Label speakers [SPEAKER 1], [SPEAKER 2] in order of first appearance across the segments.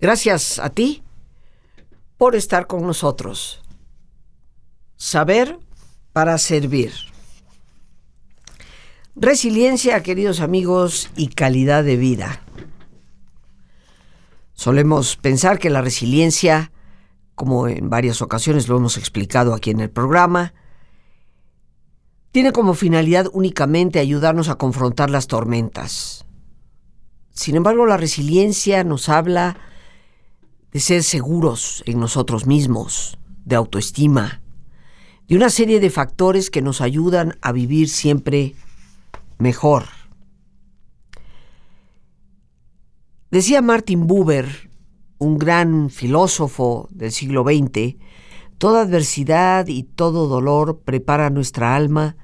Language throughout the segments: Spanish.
[SPEAKER 1] Gracias a ti por estar con nosotros. Saber para servir. Resiliencia, queridos amigos, y calidad de vida. Solemos pensar que la resiliencia, como en varias ocasiones lo hemos explicado aquí en el programa, tiene como finalidad únicamente ayudarnos a confrontar las tormentas. Sin embargo, la resiliencia nos habla de ser seguros en nosotros mismos, de autoestima, de una serie de factores que nos ayudan a vivir siempre mejor. Decía Martin Buber, un gran filósofo del siglo XX, toda adversidad y todo dolor prepara nuestra alma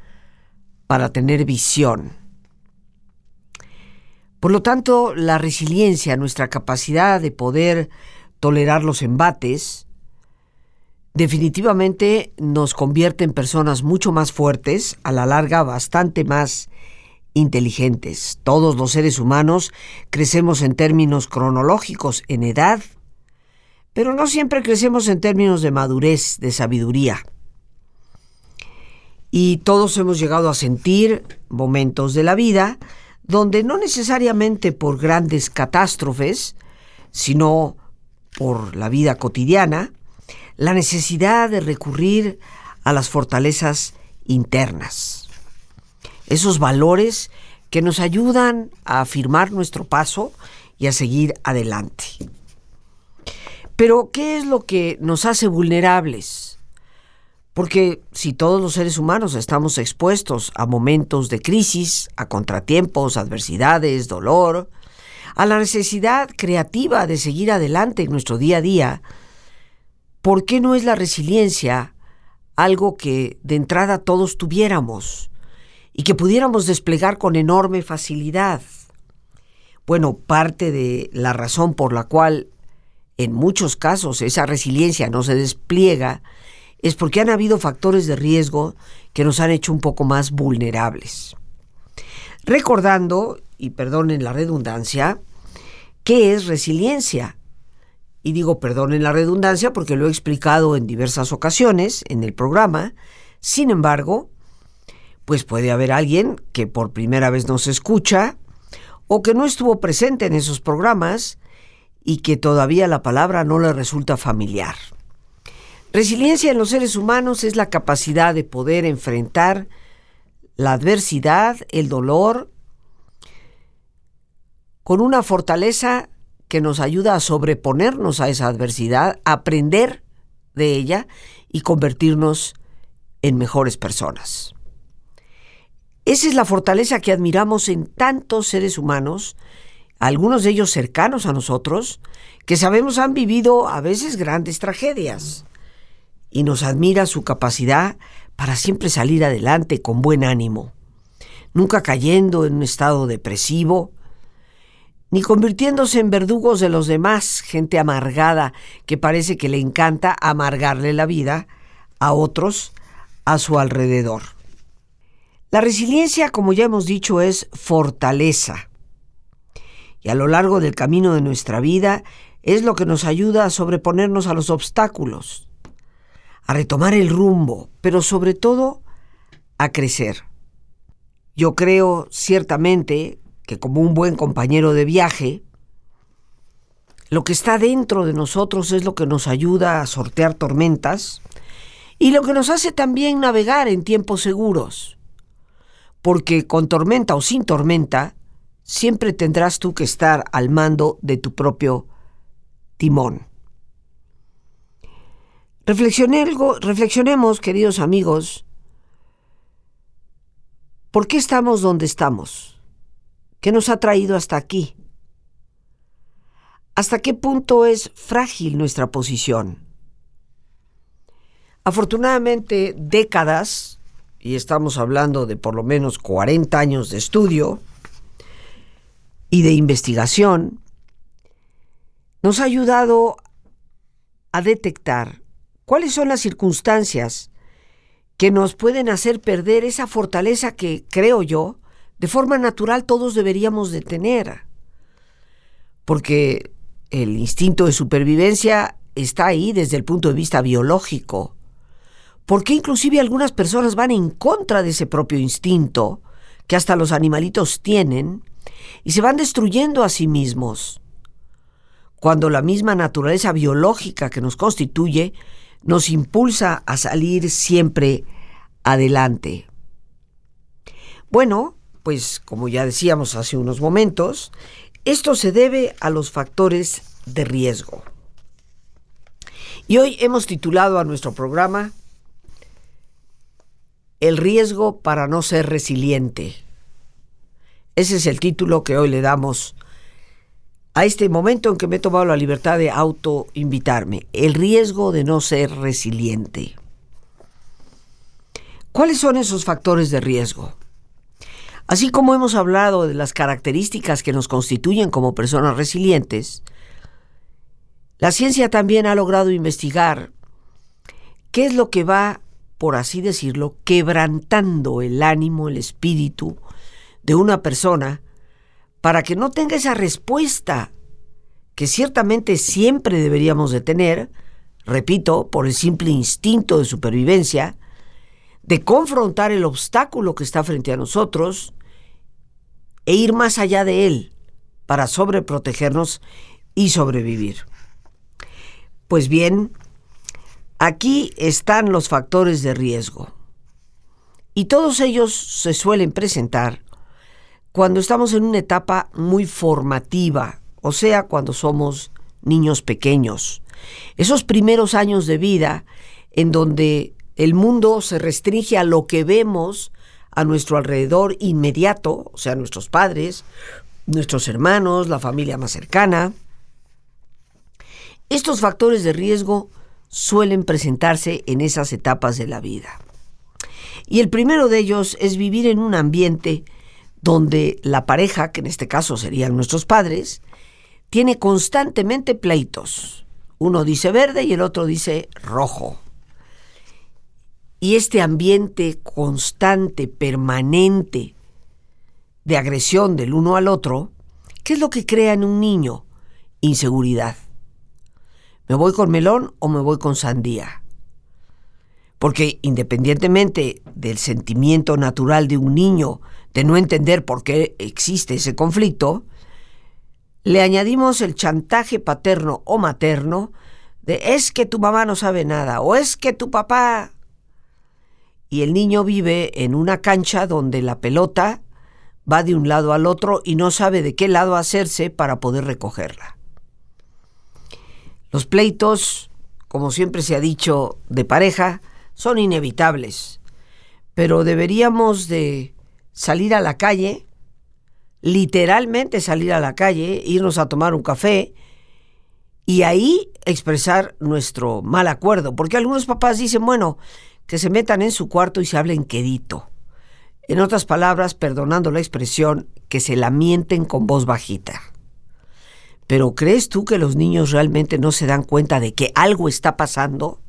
[SPEAKER 1] para tener visión. Por lo tanto, la resiliencia, nuestra capacidad de poder tolerar los embates, definitivamente nos convierte en personas mucho más fuertes, a la larga bastante más inteligentes. Todos los seres humanos crecemos en términos cronológicos, en edad, pero no siempre crecemos en términos de madurez, de sabiduría. Y todos hemos llegado a sentir momentos de la vida donde no necesariamente por grandes catástrofes, sino por la vida cotidiana, la necesidad de recurrir a las fortalezas internas. Esos valores que nos ayudan a afirmar nuestro paso y a seguir adelante. Pero, ¿qué es lo que nos hace vulnerables? Porque si todos los seres humanos estamos expuestos a momentos de crisis, a contratiempos, adversidades, dolor, a la necesidad creativa de seguir adelante en nuestro día a día, ¿por qué no es la resiliencia algo que de entrada todos tuviéramos y que pudiéramos desplegar con enorme facilidad? Bueno, parte de la razón por la cual en muchos casos esa resiliencia no se despliega es porque han habido factores de riesgo que nos han hecho un poco más vulnerables. Recordando y perdonen la redundancia, ¿qué es resiliencia? Y digo perdonen la redundancia porque lo he explicado en diversas ocasiones en el programa. Sin embargo, pues puede haber alguien que por primera vez nos escucha o que no estuvo presente en esos programas y que todavía la palabra no le resulta familiar. Resiliencia en los seres humanos es la capacidad de poder enfrentar la adversidad, el dolor con una fortaleza que nos ayuda a sobreponernos a esa adversidad, aprender de ella y convertirnos en mejores personas. Esa es la fortaleza que admiramos en tantos seres humanos, algunos de ellos cercanos a nosotros, que sabemos han vivido a veces grandes tragedias, y nos admira su capacidad para siempre salir adelante con buen ánimo, nunca cayendo en un estado depresivo, ni convirtiéndose en verdugos de los demás, gente amargada que parece que le encanta amargarle la vida a otros a su alrededor. La resiliencia, como ya hemos dicho, es fortaleza. Y a lo largo del camino de nuestra vida es lo que nos ayuda a sobreponernos a los obstáculos, a retomar el rumbo, pero sobre todo a crecer. Yo creo ciertamente que como un buen compañero de viaje, lo que está dentro de nosotros es lo que nos ayuda a sortear tormentas y lo que nos hace también navegar en tiempos seguros. Porque con tormenta o sin tormenta, siempre tendrás tú que estar al mando de tu propio timón. reflexionemos, queridos amigos, ¿por qué estamos donde estamos? ¿Qué nos ha traído hasta aquí? ¿Hasta qué punto es frágil nuestra posición? Afortunadamente, décadas, y estamos hablando de por lo menos 40 años de estudio y de investigación, nos ha ayudado a detectar cuáles son las circunstancias que nos pueden hacer perder esa fortaleza que, creo yo, de forma natural todos deberíamos de tener. Porque el instinto de supervivencia está ahí desde el punto de vista biológico. Porque inclusive algunas personas van en contra de ese propio instinto que hasta los animalitos tienen y se van destruyendo a sí mismos. Cuando la misma naturaleza biológica que nos constituye nos impulsa a salir siempre adelante. Bueno, pues como ya decíamos hace unos momentos, esto se debe a los factores de riesgo. Y hoy hemos titulado a nuestro programa El riesgo para no ser resiliente. Ese es el título que hoy le damos a este momento en que me he tomado la libertad de autoinvitarme. El riesgo de no ser resiliente. ¿Cuáles son esos factores de riesgo? Así como hemos hablado de las características que nos constituyen como personas resilientes, la ciencia también ha logrado investigar qué es lo que va, por así decirlo, quebrantando el ánimo, el espíritu de una persona para que no tenga esa respuesta que ciertamente siempre deberíamos de tener, repito, por el simple instinto de supervivencia, de confrontar el obstáculo que está frente a nosotros e ir más allá de él para sobreprotegernos y sobrevivir. Pues bien, aquí están los factores de riesgo. Y todos ellos se suelen presentar cuando estamos en una etapa muy formativa, o sea, cuando somos niños pequeños. Esos primeros años de vida en donde el mundo se restringe a lo que vemos a nuestro alrededor inmediato, o sea, nuestros padres, nuestros hermanos, la familia más cercana. Estos factores de riesgo suelen presentarse en esas etapas de la vida. Y el primero de ellos es vivir en un ambiente donde la pareja, que en este caso serían nuestros padres, tiene constantemente pleitos. Uno dice verde y el otro dice rojo. Y este ambiente constante, permanente, de agresión del uno al otro, ¿qué es lo que crea en un niño? Inseguridad. ¿Me voy con melón o me voy con sandía? Porque independientemente del sentimiento natural de un niño de no entender por qué existe ese conflicto, le añadimos el chantaje paterno o materno de es que tu mamá no sabe nada o es que tu papá y el niño vive en una cancha donde la pelota va de un lado al otro y no sabe de qué lado hacerse para poder recogerla. Los pleitos, como siempre se ha dicho, de pareja, son inevitables, pero deberíamos de salir a la calle, literalmente salir a la calle, irnos a tomar un café y ahí expresar nuestro mal acuerdo, porque algunos papás dicen, bueno, que se metan en su cuarto y se hablen quedito. En otras palabras, perdonando la expresión, que se lamenten con voz bajita. Pero ¿crees tú que los niños realmente no se dan cuenta de que algo está pasando?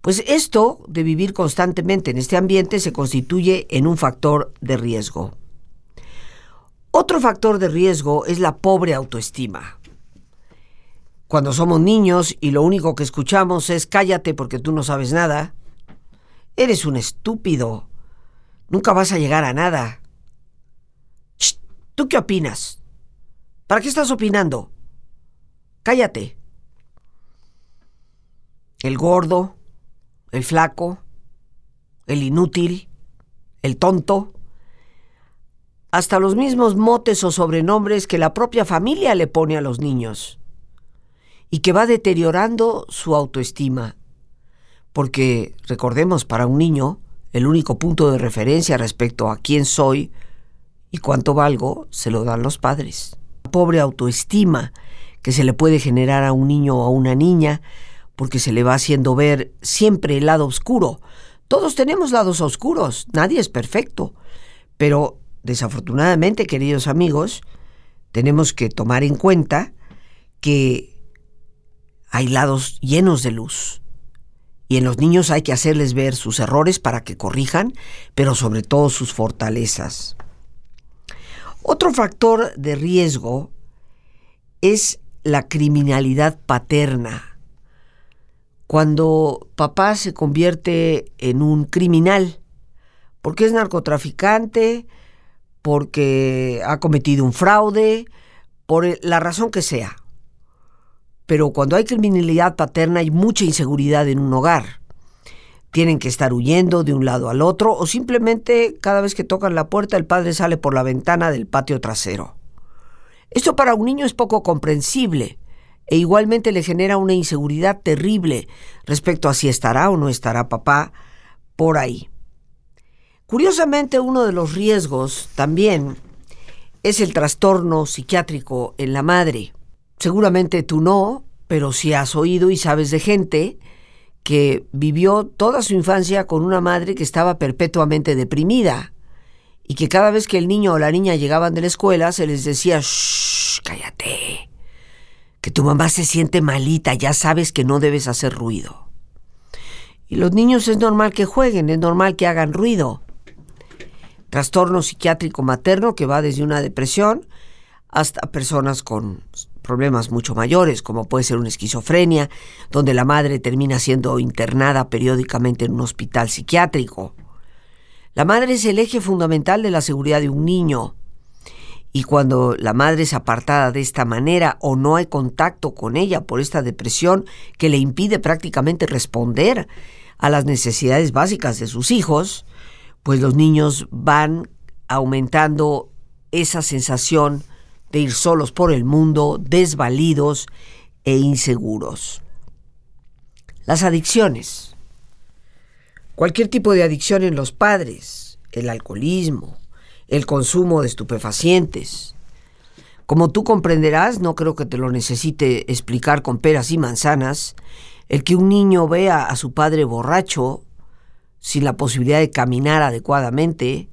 [SPEAKER 1] Pues esto de vivir constantemente en este ambiente se constituye en un factor de riesgo. Otro factor de riesgo es la pobre autoestima. Cuando somos niños y lo único que escuchamos es cállate porque tú no sabes nada, eres un estúpido. Nunca vas a llegar a nada. ¿Tú qué opinas? ¿Para qué estás opinando? Cállate. El gordo, el flaco, el inútil, el tonto, hasta los mismos motes o sobrenombres que la propia familia le pone a los niños y que va deteriorando su autoestima. Porque, recordemos, para un niño, el único punto de referencia respecto a quién soy y cuánto valgo se lo dan los padres. La pobre autoestima que se le puede generar a un niño o a una niña porque se le va haciendo ver siempre el lado oscuro. Todos tenemos lados oscuros, nadie es perfecto, pero desafortunadamente, queridos amigos, tenemos que tomar en cuenta que hay lados llenos de luz. Y en los niños hay que hacerles ver sus errores para que corrijan, pero sobre todo sus fortalezas. Otro factor de riesgo es la criminalidad paterna. Cuando papá se convierte en un criminal, porque es narcotraficante, porque ha cometido un fraude, por la razón que sea. Pero cuando hay criminalidad paterna hay mucha inseguridad en un hogar. Tienen que estar huyendo de un lado al otro o simplemente cada vez que tocan la puerta el padre sale por la ventana del patio trasero. Esto para un niño es poco comprensible e igualmente le genera una inseguridad terrible respecto a si estará o no estará papá por ahí. Curiosamente, uno de los riesgos también es el trastorno psiquiátrico en la madre. Seguramente tú no, pero sí has oído y sabes de gente que vivió toda su infancia con una madre que estaba perpetuamente deprimida y que cada vez que el niño o la niña llegaban de la escuela se les decía, shh, cállate, que tu mamá se siente malita, ya sabes que no debes hacer ruido. Y los niños es normal que jueguen, es normal que hagan ruido trastorno psiquiátrico materno que va desde una depresión hasta personas con problemas mucho mayores, como puede ser una esquizofrenia, donde la madre termina siendo internada periódicamente en un hospital psiquiátrico. La madre es el eje fundamental de la seguridad de un niño. Y cuando la madre es apartada de esta manera o no hay contacto con ella por esta depresión que le impide prácticamente responder a las necesidades básicas de sus hijos, pues los niños van aumentando esa sensación de ir solos por el mundo, desvalidos e inseguros. Las adicciones. Cualquier tipo de adicción en los padres, el alcoholismo, el consumo de estupefacientes. Como tú comprenderás, no creo que te lo necesite explicar con peras y manzanas, el que un niño vea a su padre borracho sin la posibilidad de caminar adecuadamente,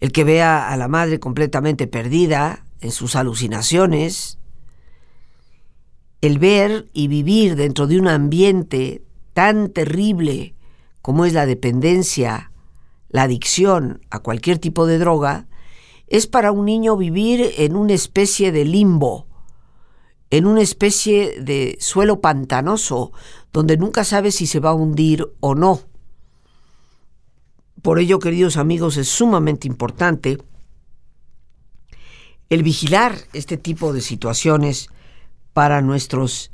[SPEAKER 1] el que vea a la madre completamente perdida en sus alucinaciones, el ver y vivir dentro de un ambiente tan terrible como es la dependencia, la adicción a cualquier tipo de droga, es para un niño vivir en una especie de limbo, en una especie de suelo pantanoso, donde nunca sabe si se va a hundir o no. Por ello, queridos amigos, es sumamente importante el vigilar este tipo de situaciones para nuestros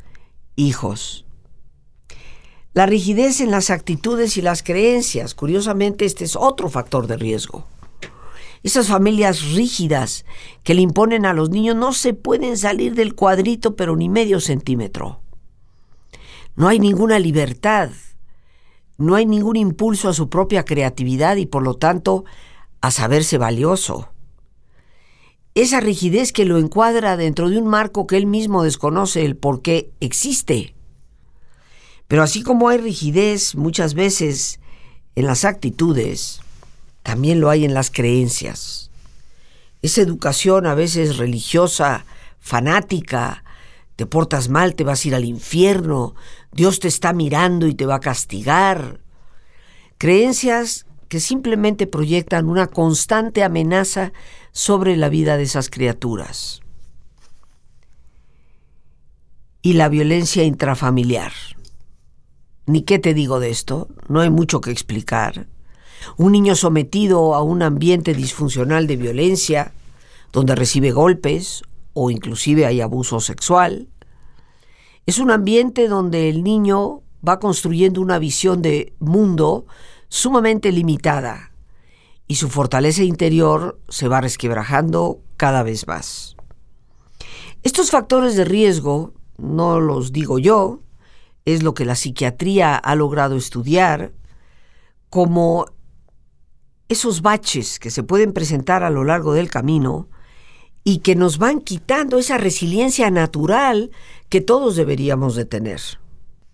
[SPEAKER 1] hijos. La rigidez en las actitudes y las creencias, curiosamente, este es otro factor de riesgo. Esas familias rígidas que le imponen a los niños no se pueden salir del cuadrito, pero ni medio centímetro. No hay ninguna libertad no hay ningún impulso a su propia creatividad y por lo tanto a saberse valioso. Esa rigidez que lo encuadra dentro de un marco que él mismo desconoce el por qué existe. Pero así como hay rigidez muchas veces en las actitudes, también lo hay en las creencias. Esa educación a veces religiosa, fanática, te portas mal, te vas a ir al infierno, Dios te está mirando y te va a castigar. Creencias que simplemente proyectan una constante amenaza sobre la vida de esas criaturas. Y la violencia intrafamiliar. Ni qué te digo de esto, no hay mucho que explicar. Un niño sometido a un ambiente disfuncional de violencia, donde recibe golpes o inclusive hay abuso sexual. Es un ambiente donde el niño va construyendo una visión de mundo sumamente limitada y su fortaleza interior se va resquebrajando cada vez más. Estos factores de riesgo, no los digo yo, es lo que la psiquiatría ha logrado estudiar como esos baches que se pueden presentar a lo largo del camino y que nos van quitando esa resiliencia natural que todos deberíamos de tener.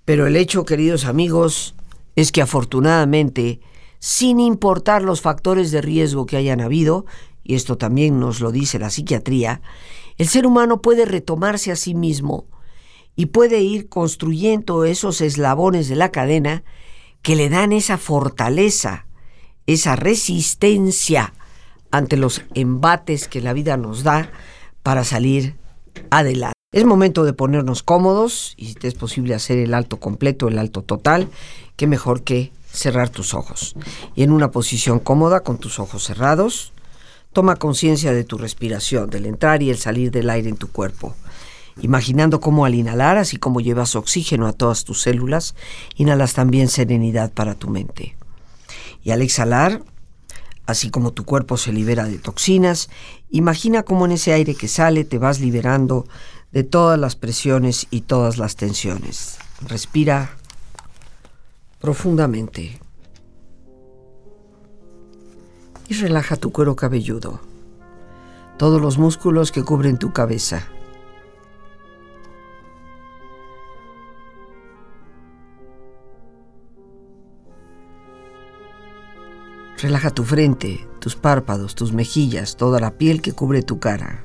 [SPEAKER 1] Pero el hecho, queridos amigos, es que afortunadamente, sin importar los factores de riesgo que hayan habido, y esto también nos lo dice la psiquiatría, el ser humano puede retomarse a sí mismo y puede ir construyendo esos eslabones de la cadena que le dan esa fortaleza, esa resistencia ante los embates que la vida nos da para salir adelante. Es momento de ponernos cómodos y si te es posible hacer el alto completo, el alto total, qué mejor que cerrar tus ojos. Y en una posición cómoda, con tus ojos cerrados, toma conciencia de tu respiración, del entrar y el salir del aire en tu cuerpo. Imaginando cómo al inhalar, así como llevas oxígeno a todas tus células, inhalas también serenidad para tu mente. Y al exhalar, así como tu cuerpo se libera de toxinas, imagina cómo en ese aire que sale te vas liberando de todas las presiones y todas las tensiones. Respira profundamente y relaja tu cuero cabelludo, todos los músculos que cubren tu cabeza. Relaja tu frente, tus párpados, tus mejillas, toda la piel que cubre tu cara.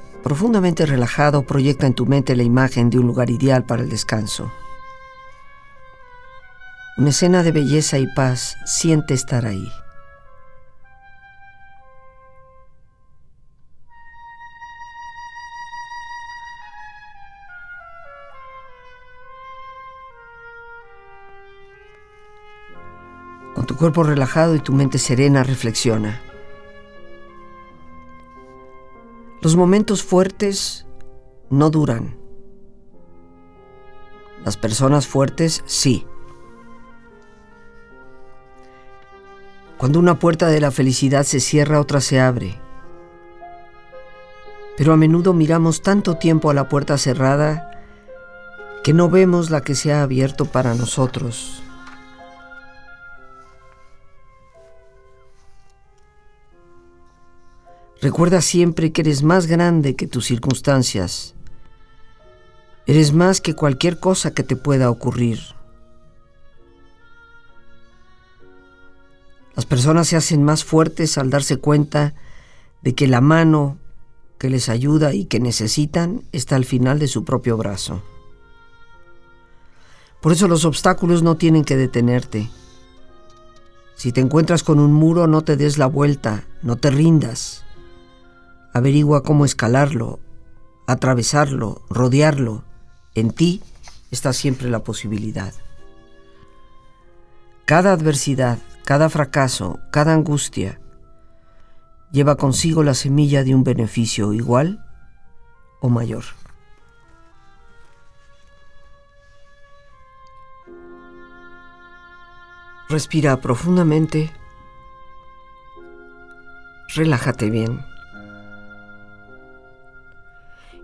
[SPEAKER 1] Profundamente relajado, proyecta en tu mente la imagen de un lugar ideal para el descanso. Una escena de belleza y paz, siente estar ahí. Con tu cuerpo relajado y tu mente serena, reflexiona. Los momentos fuertes no duran. Las personas fuertes sí. Cuando una puerta de la felicidad se cierra, otra se abre. Pero a menudo miramos tanto tiempo a la puerta cerrada que no vemos la que se ha abierto para nosotros. Recuerda siempre que eres más grande que tus circunstancias. Eres más que cualquier cosa que te pueda ocurrir. Las personas se hacen más fuertes al darse cuenta de que la mano que les ayuda y que necesitan está al final de su propio brazo. Por eso los obstáculos no tienen que detenerte. Si te encuentras con un muro, no te des la vuelta, no te rindas. Averigua cómo escalarlo, atravesarlo, rodearlo. En ti está siempre la posibilidad. Cada adversidad, cada fracaso, cada angustia lleva consigo la semilla de un beneficio igual o mayor. Respira profundamente. Relájate bien.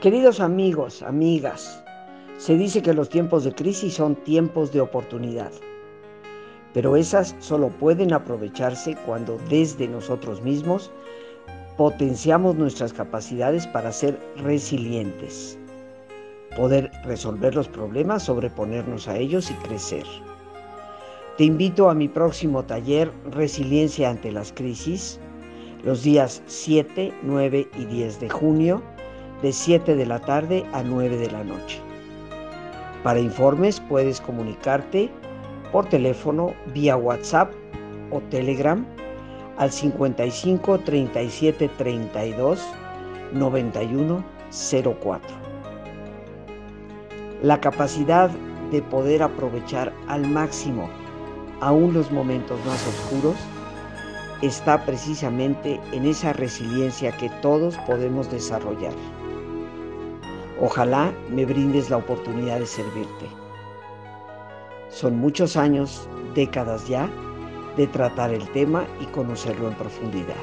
[SPEAKER 1] Queridos amigos, amigas, se dice que los tiempos de crisis son tiempos de oportunidad, pero esas solo pueden aprovecharse cuando desde nosotros mismos potenciamos nuestras capacidades para ser resilientes, poder resolver los problemas, sobreponernos a ellos y crecer. Te invito a mi próximo taller Resiliencia ante las crisis, los días 7, 9 y 10 de junio, de 7 de la tarde a 9 de la noche. Para informes puedes comunicarte por teléfono, vía WhatsApp o Telegram al 55 37 32 91 04. La capacidad de poder aprovechar al máximo aún los momentos más oscuros está precisamente en esa resiliencia que todos podemos desarrollar. Ojalá me brindes la oportunidad de servirte. Son muchos años, décadas ya, de tratar el tema y conocerlo en profundidad.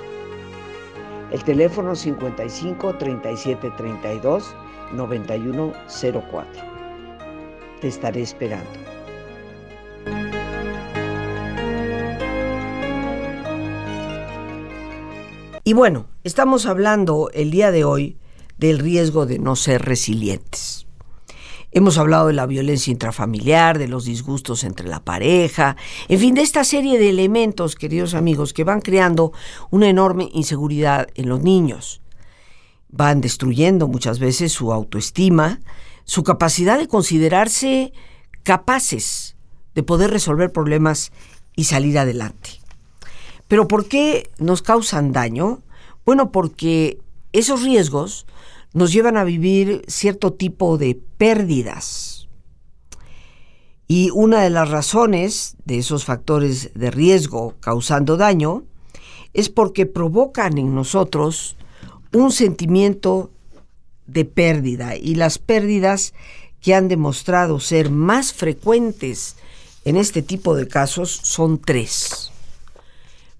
[SPEAKER 1] El teléfono 55 37 32 91 04. Te estaré esperando. Y bueno, estamos hablando el día de hoy del riesgo de no ser resilientes. Hemos hablado de la violencia intrafamiliar, de los disgustos entre la pareja, en fin, de esta serie de elementos, queridos amigos, que van creando una enorme inseguridad en los niños. Van destruyendo muchas veces su autoestima, su capacidad de considerarse capaces de poder resolver problemas y salir adelante. Pero ¿por qué nos causan daño? Bueno, porque esos riesgos nos llevan a vivir cierto tipo de pérdidas. Y una de las razones de esos factores de riesgo causando daño es porque provocan en nosotros un sentimiento de pérdida y las pérdidas que han demostrado ser más frecuentes en este tipo de casos son tres.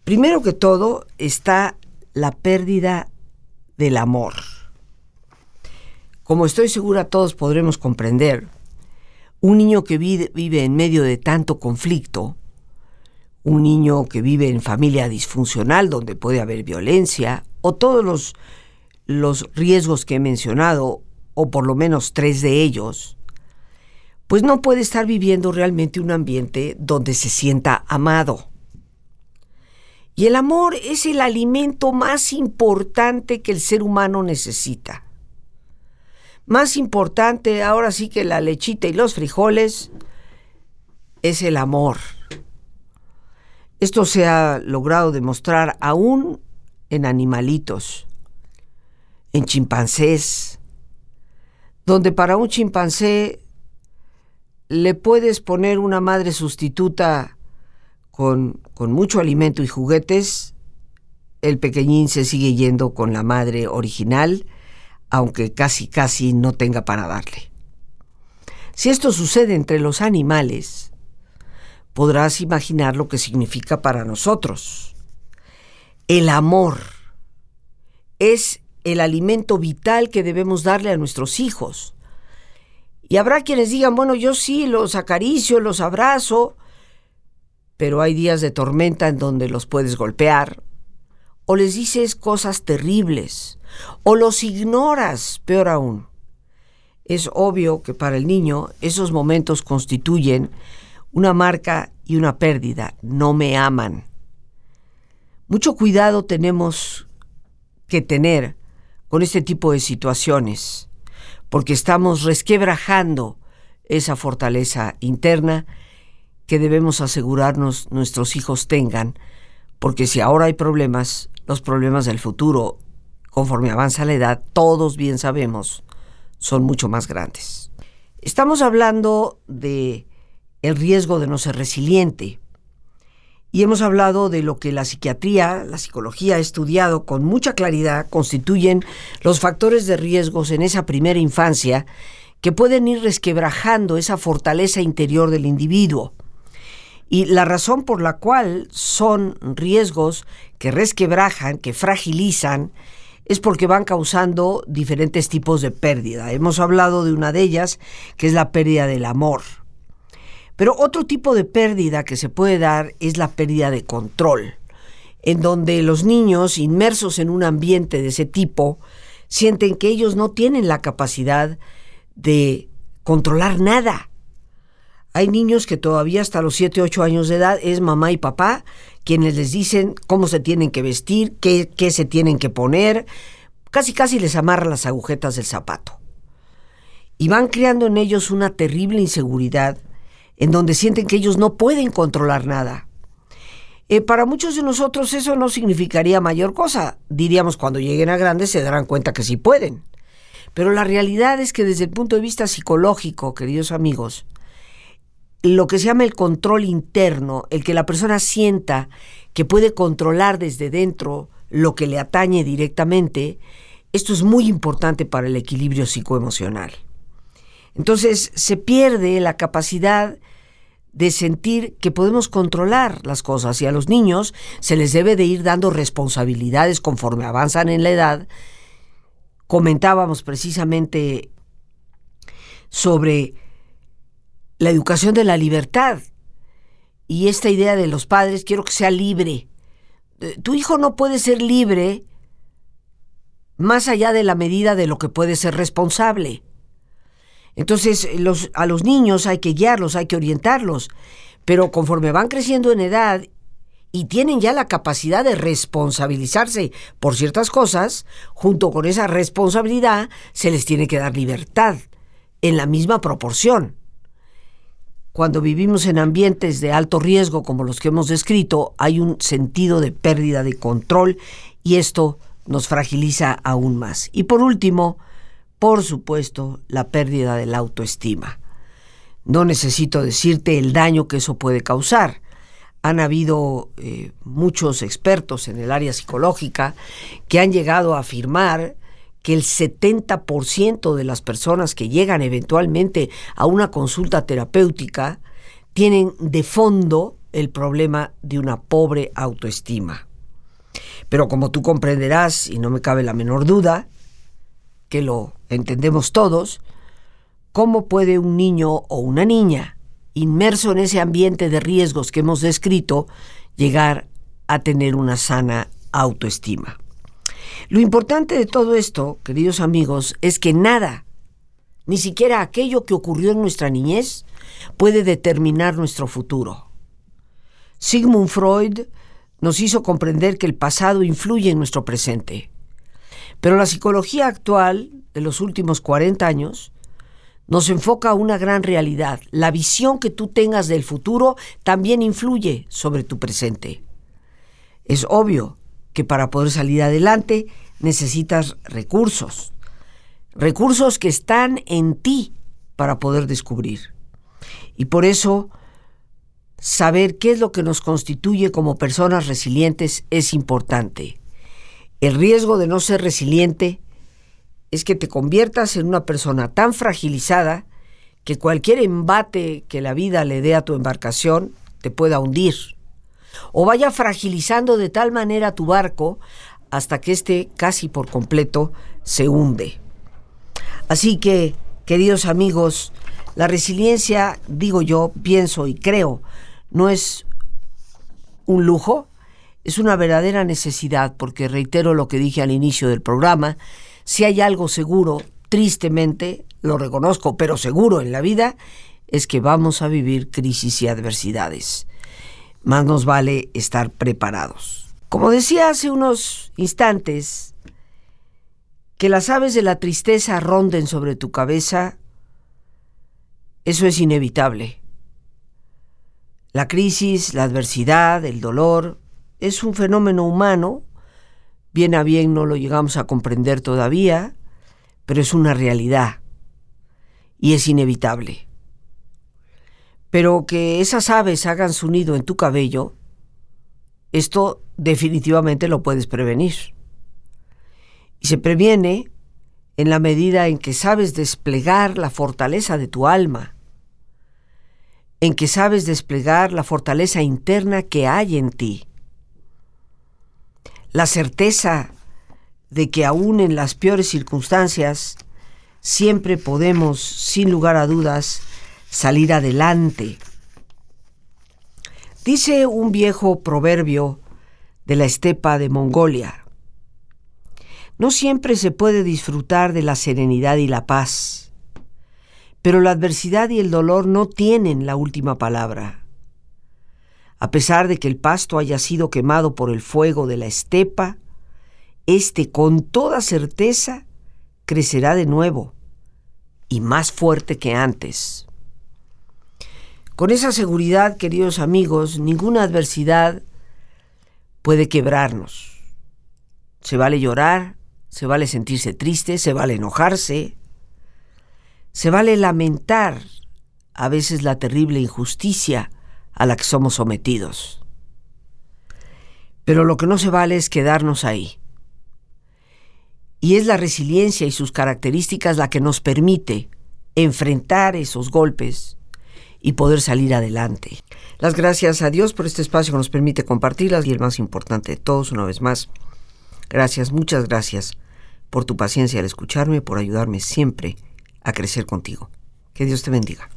[SPEAKER 1] Primero que todo está la pérdida del amor. Como estoy segura todos podremos comprender, un niño que vive, en medio de tanto conflicto, un niño que vive en familia disfuncional donde puede haber violencia, o todos los, los riesgos que he mencionado, o por lo menos tres de ellos, pues no puede estar viviendo realmente un ambiente donde se sienta amado. Y el amor es el alimento más importante que el ser humano necesita. Más importante ahora sí que la lechita y los frijoles es el amor. Esto se ha logrado demostrar aún en animalitos, en chimpancés, donde para un chimpancé le puedes poner una madre sustituta con, con, mucho alimento y juguetes, el pequeñín se sigue yendo con la madre original aunque casi casi no tenga para darle. Si esto sucede entre los animales, podrás imaginar lo que significa para nosotros. El amor es el alimento vital que debemos darle a nuestros hijos. Y habrá quienes digan, bueno, yo sí los acaricio, los abrazo, pero hay días de tormenta en donde los puedes golpear, o les dices cosas terribles, o los ignoras, peor aún. Es obvio que para el niño esos momentos constituyen una marca y una pérdida. No me aman. Mucho cuidado tenemos que tener con este tipo de situaciones, porque estamos resquebrajando esa fortaleza interna que debemos asegurarnos nuestros hijos tengan, porque si ahora hay problemas, los problemas del futuro, conforme avanza la edad, todos bien sabemos, son mucho más grandes. Estamos hablando de el riesgo de no ser resiliente. Y hemos hablado de lo que la psiquiatría, la psicología ha estudiado con mucha claridad, constituyen los factores de riesgos en esa primera infancia que pueden ir resquebrajando esa fortaleza interior del individuo. Y la razón por la cual son riesgos que resquebrajan, que fragilizan, es porque van causando diferentes tipos de pérdida. Hemos hablado de una de ellas, que es la pérdida del amor. Pero otro tipo de pérdida que se puede dar es la pérdida de control, en donde los niños inmersos en un ambiente de ese tipo sienten que ellos no tienen la capacidad de controlar nada. Hay niños que todavía hasta los 7, 8 años de edad es mamá y papá quienes les dicen cómo se tienen que vestir, qué, qué se tienen que poner, casi casi les amarran las agujetas del zapato. Y van creando en ellos una terrible inseguridad en donde sienten que ellos no pueden controlar nada. Eh, para muchos de nosotros eso no significaría mayor cosa. Diríamos cuando lleguen a grandes se darán cuenta que sí pueden. Pero la realidad es que desde el punto de vista psicológico, queridos amigos, lo que se llama el control interno, el que la persona sienta que puede controlar desde dentro lo que le atañe directamente, esto es muy importante para el equilibrio psicoemocional. Entonces se pierde la capacidad de sentir que podemos controlar las cosas y a los niños se les debe de ir dando responsabilidades conforme avanzan en la edad. Comentábamos precisamente sobre la educación de la libertad y esta idea de los padres, quiero que sea libre. Eh, tu hijo no puede ser libre más allá de la medida de lo que puede ser responsable. Entonces, los, a los niños hay que guiarlos, hay que orientarlos, pero conforme van creciendo en edad y tienen ya la capacidad de responsabilizarse por ciertas cosas, junto con esa responsabilidad se les tiene que dar libertad en la misma proporción. Cuando vivimos en ambientes de alto riesgo como los que hemos descrito, hay un sentido de pérdida de control y esto nos fragiliza aún más. Y por último, por supuesto, la pérdida de la autoestima. No necesito decirte el daño que eso puede causar. Han habido eh, muchos expertos en el área psicológica que han llegado a afirmar que el 70% de las personas que llegan eventualmente a una consulta terapéutica tienen de fondo el problema de una pobre autoestima. Pero como tú comprenderás, y no me cabe la menor duda, que lo entendemos todos, ¿cómo puede un niño o una niña, inmerso en ese ambiente de riesgos que hemos descrito, llegar a tener una sana autoestima? Lo importante de todo esto, queridos amigos, es que nada, ni siquiera aquello que ocurrió en nuestra niñez, puede determinar nuestro futuro. Sigmund Freud nos hizo comprender que el pasado influye en nuestro presente. Pero la psicología actual de los últimos 40 años nos enfoca a una gran realidad. La visión que tú tengas del futuro también influye sobre tu presente. Es obvio que para poder salir adelante necesitas recursos. Recursos que están en ti para poder descubrir. Y por eso saber qué es lo que nos constituye como personas resilientes es importante. El riesgo de no ser resiliente es que te conviertas en una persona tan fragilizada que cualquier embate que la vida le dé a tu embarcación te pueda hundir. O vaya fragilizando de tal manera tu barco hasta que éste casi por completo se hunde. Así que, queridos amigos, la resiliencia, digo yo, pienso y creo, no es un lujo, es una verdadera necesidad, porque reitero lo que dije al inicio del programa, si hay algo seguro, tristemente, lo reconozco, pero seguro en la vida, es que vamos a vivir crisis y adversidades. Más nos vale estar preparados. Como decía hace unos instantes, Que las aves de la tristeza ronden sobre tu cabeza, eso es inevitable. La crisis, la adversidad, el dolor, es un fenómeno humano, bien a bien no lo llegamos a comprender todavía, pero es una realidad y es inevitable. Pero que esas aves hagan su nido en tu cabello, esto definitivamente lo puedes prevenir. Y se previene en la medida en que sabes desplegar la fortaleza de tu alma, en que sabes desplegar la fortaleza interna que hay en ti. La certeza de que aún en las peores circunstancias siempre podemos, sin lugar a dudas, salir adelante. Dice un viejo proverbio de la estepa de Mongolia, no siempre se puede disfrutar de la serenidad y la paz, pero la adversidad y el dolor no tienen la última palabra. A pesar de que el pasto haya sido quemado por el fuego de la estepa, éste con toda certeza crecerá de nuevo y más fuerte que antes. Con esa seguridad, queridos amigos, ninguna adversidad puede quebrarnos. Se vale llorar, se vale sentirse triste, se vale enojarse, se vale lamentar a veces la terrible injusticia a la que somos sometidos. Pero lo que no se vale es quedarnos ahí. Y es la resiliencia y sus características la que nos permite enfrentar esos golpes y poder salir adelante. Las gracias a Dios por este espacio que nos permite compartirlas y el más importante de todos, una vez más, gracias, muchas gracias por tu paciencia al escucharme, por ayudarme siempre a crecer contigo. Que Dios te bendiga.